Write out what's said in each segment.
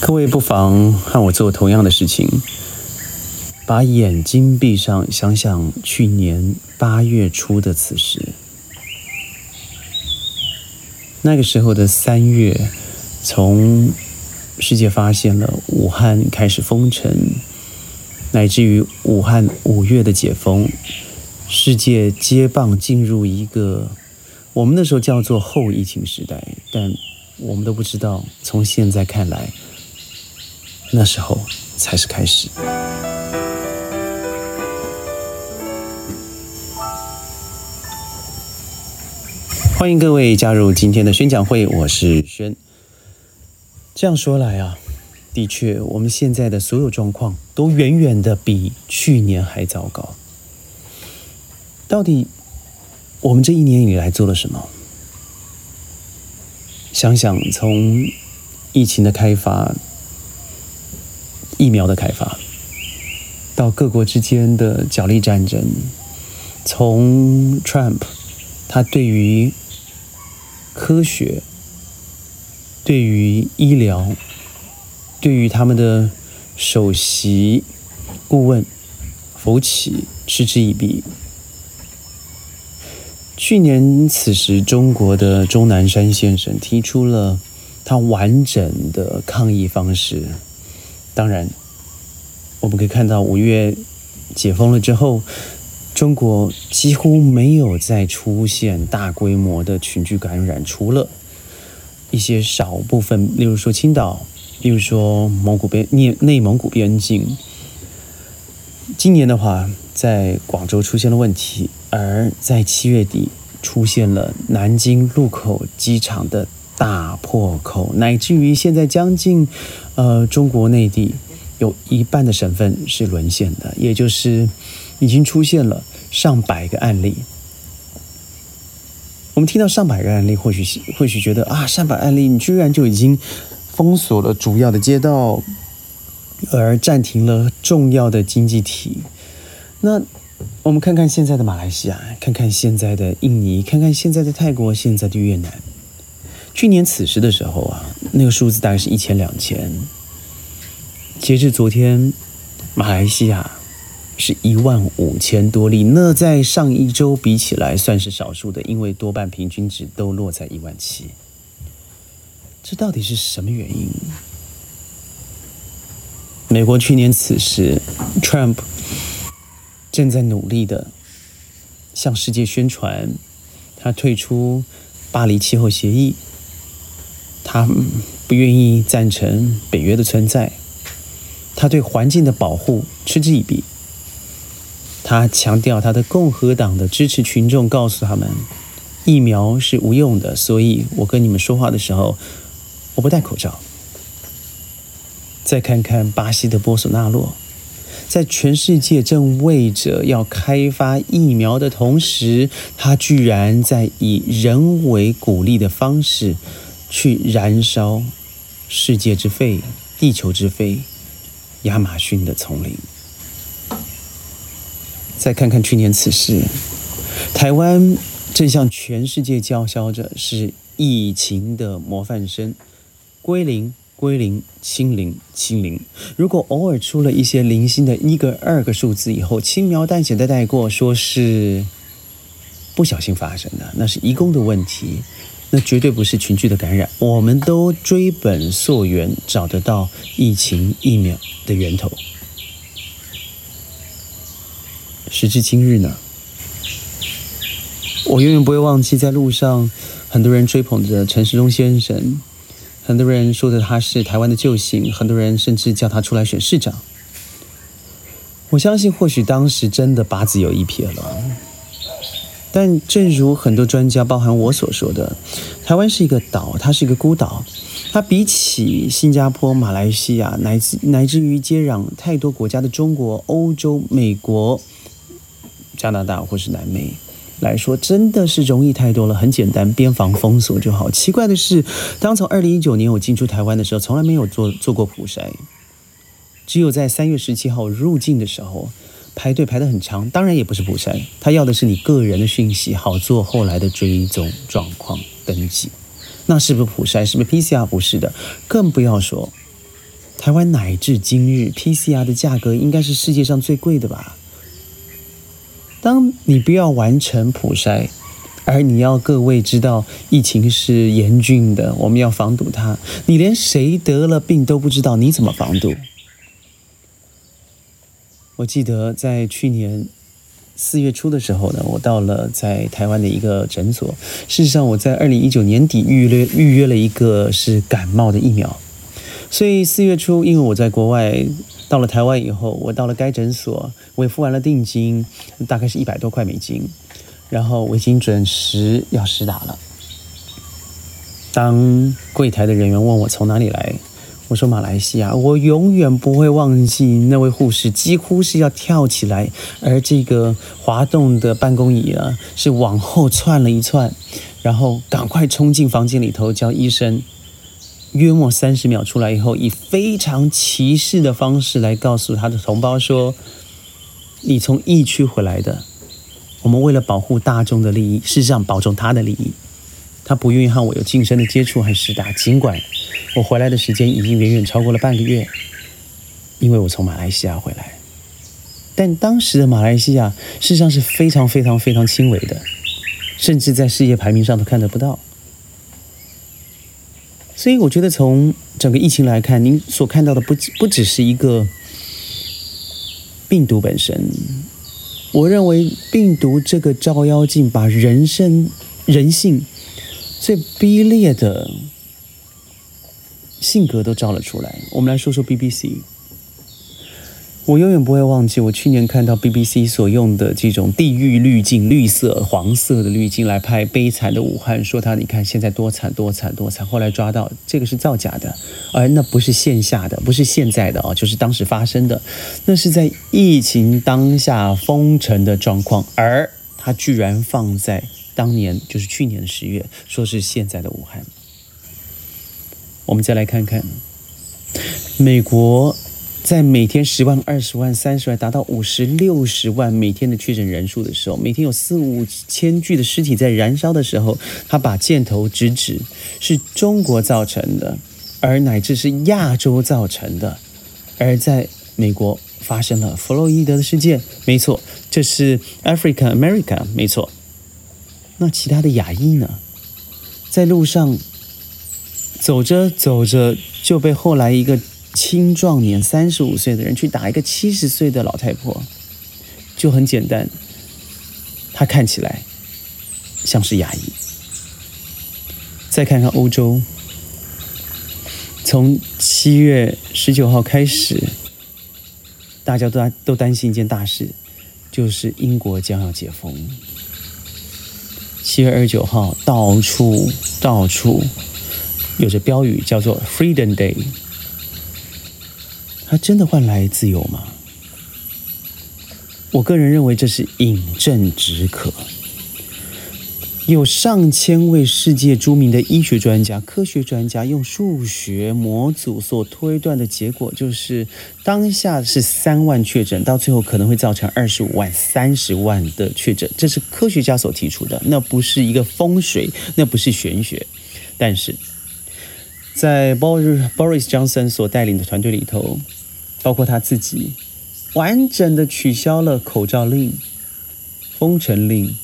各位不妨和我做同样的事情，把眼睛闭上，想想去年八月初的此时。那个时候的三月，从世界发现了武汉开始封城，乃至于武汉五月的解封，世界接棒进入一个我们那时候叫做后疫情时代，但我们都不知道，从现在看来，那时候才是开始。欢迎各位加入今天的宣讲会，我是轩。这样说来啊，的确，我们现在的所有状况都远远的比去年还糟糕。到底我们这一年以来做了什么？想想从疫情的开发、疫苗的开发，到各国之间的角力战争，从 Trump 他对于科学对于医疗，对于他们的首席顾问福奇嗤之以鼻。去年此时，中国的钟南山先生提出了他完整的抗疫方式。当然，我们可以看到五月解封了之后。中国几乎没有再出现大规模的群聚感染，除了一些少部分，例如说青岛，例如说蒙古边内内蒙古边境。今年的话，在广州出现了问题，而在七月底出现了南京禄口机场的大破口，乃至于现在将近呃中国内地有一半的省份是沦陷的，也就是已经出现了。上百个案例，我们听到上百个案例，或许或许觉得啊，上百案例，你居然就已经封锁了主要的街道，而暂停了重要的经济体。那我们看看现在的马来西亚，看看现在的印尼，看看现在的泰国，现在的越南。去年此时的时候啊，那个数字大概是一千两千。截至昨天，马来西亚。是一万五千多例，那在上一周比起来算是少数的，因为多半平均值都落在一万七。这到底是什么原因？美国去年此时，Trump 正在努力的向世界宣传，他退出巴黎气候协议，他不愿意赞成北约的存在，他对环境的保护嗤之以鼻。他强调他的共和党的支持群众告诉他们，疫苗是无用的，所以我跟你们说话的时候，我不戴口罩。再看看巴西的波索纳洛，在全世界正为着要开发疫苗的同时，他居然在以人为鼓励的方式去燃烧世界之肺、地球之肺——亚马逊的丛林。再看看去年此时，台湾正向全世界叫嚣着是疫情的模范生，归零、归零、清零、清零。如果偶尔出了一些零星的一个、二个数字以后，轻描淡写的带过，说是不小心发生的，那是移工的问题，那绝对不是群聚的感染。我们都追本溯源，找得到疫情疫苗的源头。时至今日呢，我永远不会忘记，在路上很多人追捧着陈时中先生，很多人说的他是台湾的救星，很多人甚至叫他出来选市长。我相信，或许当时真的八字有一撇了。但正如很多专家，包含我所说的，台湾是一个岛，它是一个孤岛，它比起新加坡、马来西亚，乃至乃至于接壤太多国家的中国、欧洲、美国。加拿大或是南美来说，真的是容易太多了。很简单，边防封锁就好。奇怪的是，当从二零一九年我进出台湾的时候，从来没有做做过普筛，只有在三月十七号入境的时候排队排得很长。当然也不是普筛，他要的是你个人的讯息，好做后来的追踪状况登记。那是不是普筛？是不是 PCR？不是的，更不要说台湾乃至今日，PCR 的价格应该是世界上最贵的吧？当你不要完成普筛，而你要各位知道疫情是严峻的，我们要防堵它。你连谁得了病都不知道，你怎么防堵？我记得在去年四月初的时候呢，我到了在台湾的一个诊所。事实上，我在二零一九年底预约预约了一个是感冒的疫苗。所以四月初，因为我在国外，到了台湾以后，我到了该诊所，我也付完了定金，大概是一百多块美金，然后我已经准时要实打了。当柜台的人员问我从哪里来，我说马来西亚，我永远不会忘记那位护士几乎是要跳起来，而这个滑动的办公椅啊是往后窜了一窜，然后赶快冲进房间里头叫医生。约莫三十秒出来以后，以非常歧视的方式来告诉他的同胞说：“你从疫区回来的，我们为了保护大众的利益，事实上保重他的利益，他不愿意和我有近身的接触和施打。尽管我回来的时间已经远远超过了半个月，因为我从马来西亚回来，但当时的马来西亚事实上是非常非常非常轻微的，甚至在世界排名上都看得不到。”所以我觉得，从整个疫情来看，您所看到的不不只是一个病毒本身。我认为，病毒这个照妖镜，把人生、人性最卑劣的性格都照了出来。我们来说说 BBC。我永远不会忘记，我去年看到 BBC 所用的这种地狱滤镜，绿色、黄色的滤镜来拍悲惨的武汉，说他你看现在多惨多惨多惨。后来抓到这个是造假的，而那不是线下的，不是现在的哦，就是当时发生的，那是在疫情当下封城的状况，而他居然放在当年，就是去年的十月，说是现在的武汉。我们再来看看美国。在每天十万、二十万、三十万，达到五十六十万每天的确诊人数的时候，每天有四五千具的尸体在燃烧的时候，他把箭头直指是中国造成的，而乃至是亚洲造成的。而在美国发生了弗洛伊德的事件，没错，这是 Africa America，没错。那其他的亚裔呢？在路上走着走着就被后来一个。青壮年三十五岁的人去打一个七十岁的老太婆，就很简单。他看起来像是牙医。再看看欧洲，从七月十九号开始，大家都都担心一件大事，就是英国将要解封。七月二十九号，到处到处有着标语，叫做 “Freedom Day”。它真的换来自由吗？我个人认为这是饮鸩止渴。有上千位世界著名的医学专家、科学专家用数学模组所推断的结果，就是当下是三万确诊，到最后可能会造成二十五万、三十万的确诊。这是科学家所提出的，那不是一个风水，那不是玄学，但是在 Boris Boris Johnson 所带领的团队里头。包括他自己，完整的取消了口罩令、封城令，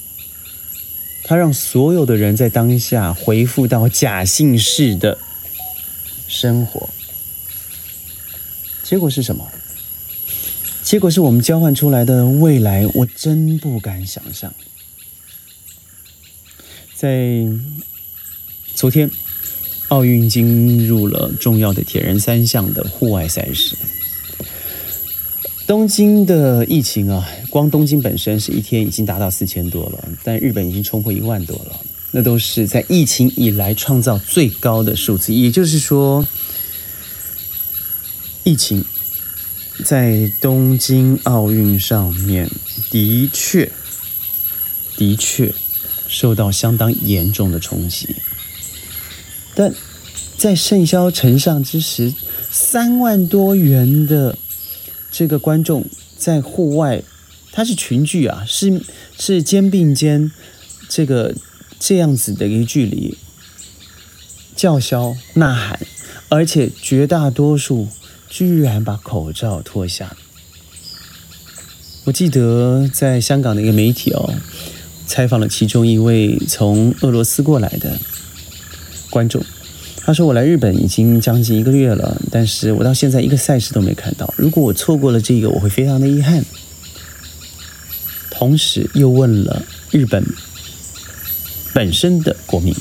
他让所有的人在当下回复到假姓氏的生活。结果是什么？结果是我们交换出来的未来，我真不敢想象。在昨天，奥运进入了重要的铁人三项的户外赛事。东京的疫情啊，光东京本身是一天已经达到四千多了，但日本已经冲破一万多了，那都是在疫情以来创造最高的数字。也就是说，疫情在东京奥运上面的确的确受到相当严重的冲击，但在盛嚣尘上之时，三万多元的。这个观众在户外，他是群聚啊，是是肩并肩，这个这样子的一个距离，叫嚣呐喊，而且绝大多数居然把口罩脱下。我记得在香港的一个媒体哦，采访了其中一位从俄罗斯过来的观众。他说：“我来日本已经将近一个月了，但是我到现在一个赛事都没看到。如果我错过了这个，我会非常的遗憾。”同时又问了日本本身的国民，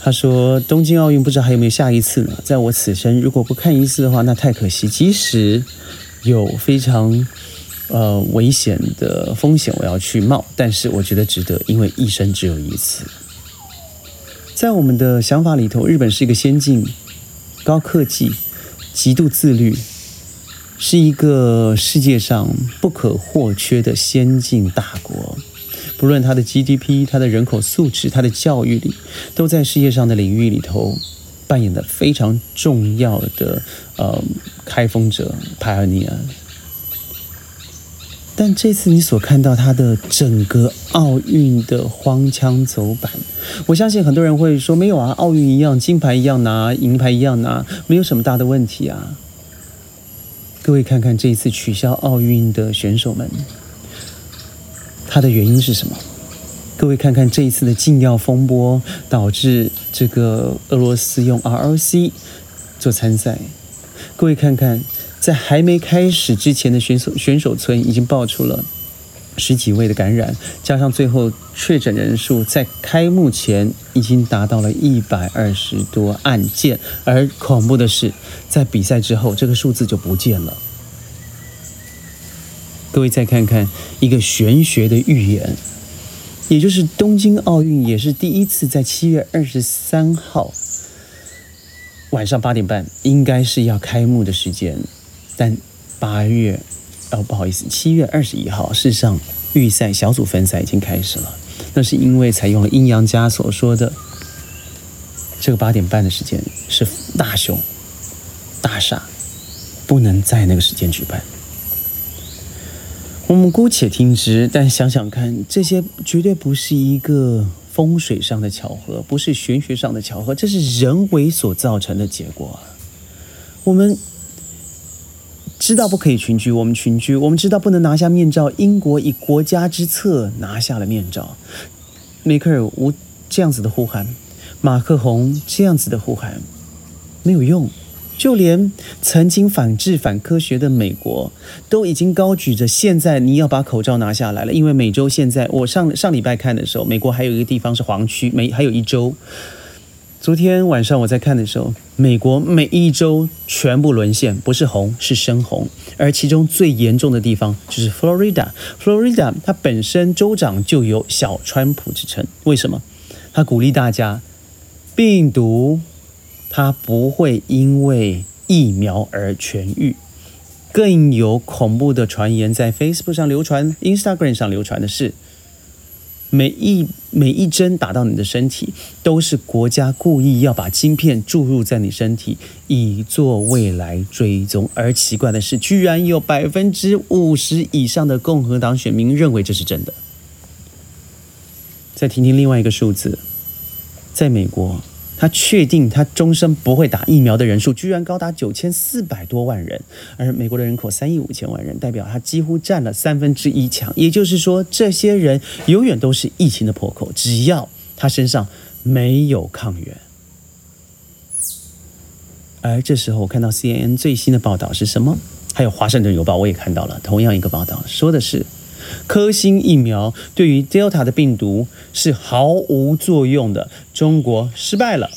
他说：“东京奥运不知道还有没有下一次呢？在我此生如果不看一次的话，那太可惜。即使有非常呃危险的风险，我要去冒，但是我觉得值得，因为一生只有一次。”在我们的想法里头，日本是一个先进、高科技、极度自律，是一个世界上不可或缺的先进大国。不论它的 GDP、它的人口素质、它的教育里，都在世界上的领域里头扮演的非常重要的呃开封者 （pioneer）。但这次你所看到他的整个奥运的荒腔走板，我相信很多人会说没有啊，奥运一样，金牌一样拿，银牌一样拿，没有什么大的问题啊。各位看看这一次取消奥运的选手们，他的原因是什么？各位看看这一次的禁药风波，导致这个俄罗斯用 ROC 做参赛，各位看看。在还没开始之前的选手选手村已经爆出了十几位的感染，加上最后确诊人数在开幕前已经达到了一百二十多案件，而恐怖的是，在比赛之后这个数字就不见了。各位再看看一个玄学的预言，也就是东京奥运也是第一次在七月二十三号晚上八点半应该是要开幕的时间。但八月，哦，不好意思，七月二十一号，事实上预赛小组分赛已经开始了。那是因为采用了阴阳家所说的这个八点半的时间是大凶大煞，不能在那个时间举办。我们姑且听之，但想想看，这些绝对不是一个风水上的巧合，不是玄学上的巧合，这是人为所造成的结果。我们。知道不可以群居，我们群居；我们知道不能拿下面罩，英国以国家之策拿下了面罩。梅克尔无这样子的呼喊，马克宏这样子的呼喊，没有用。就连曾经反制反科学的美国，都已经高举着现在你要把口罩拿下来了，因为美洲现在我上上礼拜看的时候，美国还有一个地方是黄区，美还有一周。昨天晚上我在看的时候，美国每一州全部沦陷，不是红是深红，而其中最严重的地方就是 Florida。Florida 它本身州长就有小川普之称，为什么？他鼓励大家，病毒它不会因为疫苗而痊愈。更有恐怖的传言在 Facebook 上流传，Instagram 上流传的是。每一每一针打到你的身体，都是国家故意要把晶片注入在你身体，以做未来追踪。而奇怪的是，居然有百分之五十以上的共和党选民认为这是真的。再听听另外一个数字，在美国。他确定他终身不会打疫苗的人数居然高达九千四百多万人，而美国的人口三亿五千万人，代表他几乎占了三分之一强。也就是说，这些人永远都是疫情的破口，只要他身上没有抗原。而这时候，我看到 CNN 最新的报道是什么？还有《华盛顿邮报》我也看到了同样一个报道，说的是。科兴疫苗对于 Delta 的病毒是毫无作用的，中国失败了。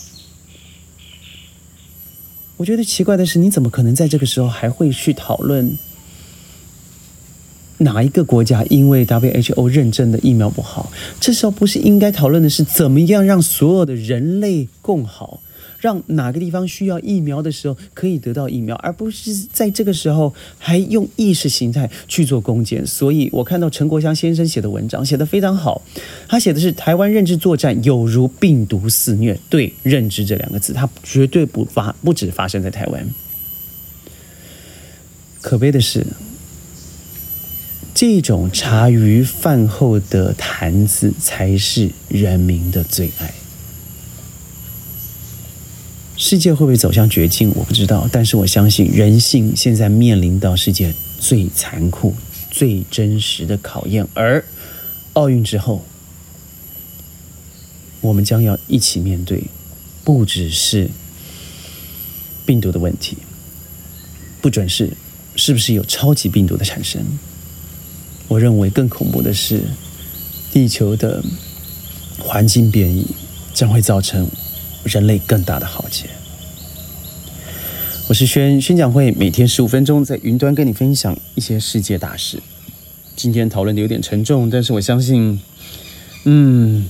我觉得奇怪的是，你怎么可能在这个时候还会去讨论哪一个国家因为 WHO 认证的疫苗不好？这时候不是应该讨论的是怎么样让所有的人类共好？让哪个地方需要疫苗的时候可以得到疫苗，而不是在这个时候还用意识形态去做攻坚。所以我看到陈国香先生写的文章写得非常好，他写的是台湾认知作战有如病毒肆虐。对“认知”这两个字，它绝对不发不止发生在台湾。可悲的是，这种茶余饭后的谈资才是人民的最爱。世界会不会走向绝境？我不知道，但是我相信人性现在面临到世界最残酷、最真实的考验。而奥运之后，我们将要一起面对，不只是病毒的问题，不准是是不是有超级病毒的产生？我认为更恐怖的是，地球的环境变异将会造成。人类更大的浩劫。我是轩，宣讲会每天十五分钟，在云端跟你分享一些世界大事。今天讨论的有点沉重，但是我相信，嗯，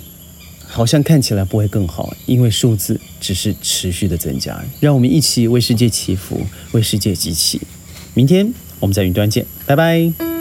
好像看起来不会更好，因为数字只是持续的增加。让我们一起为世界祈福，为世界集气。明天我们在云端见，拜拜。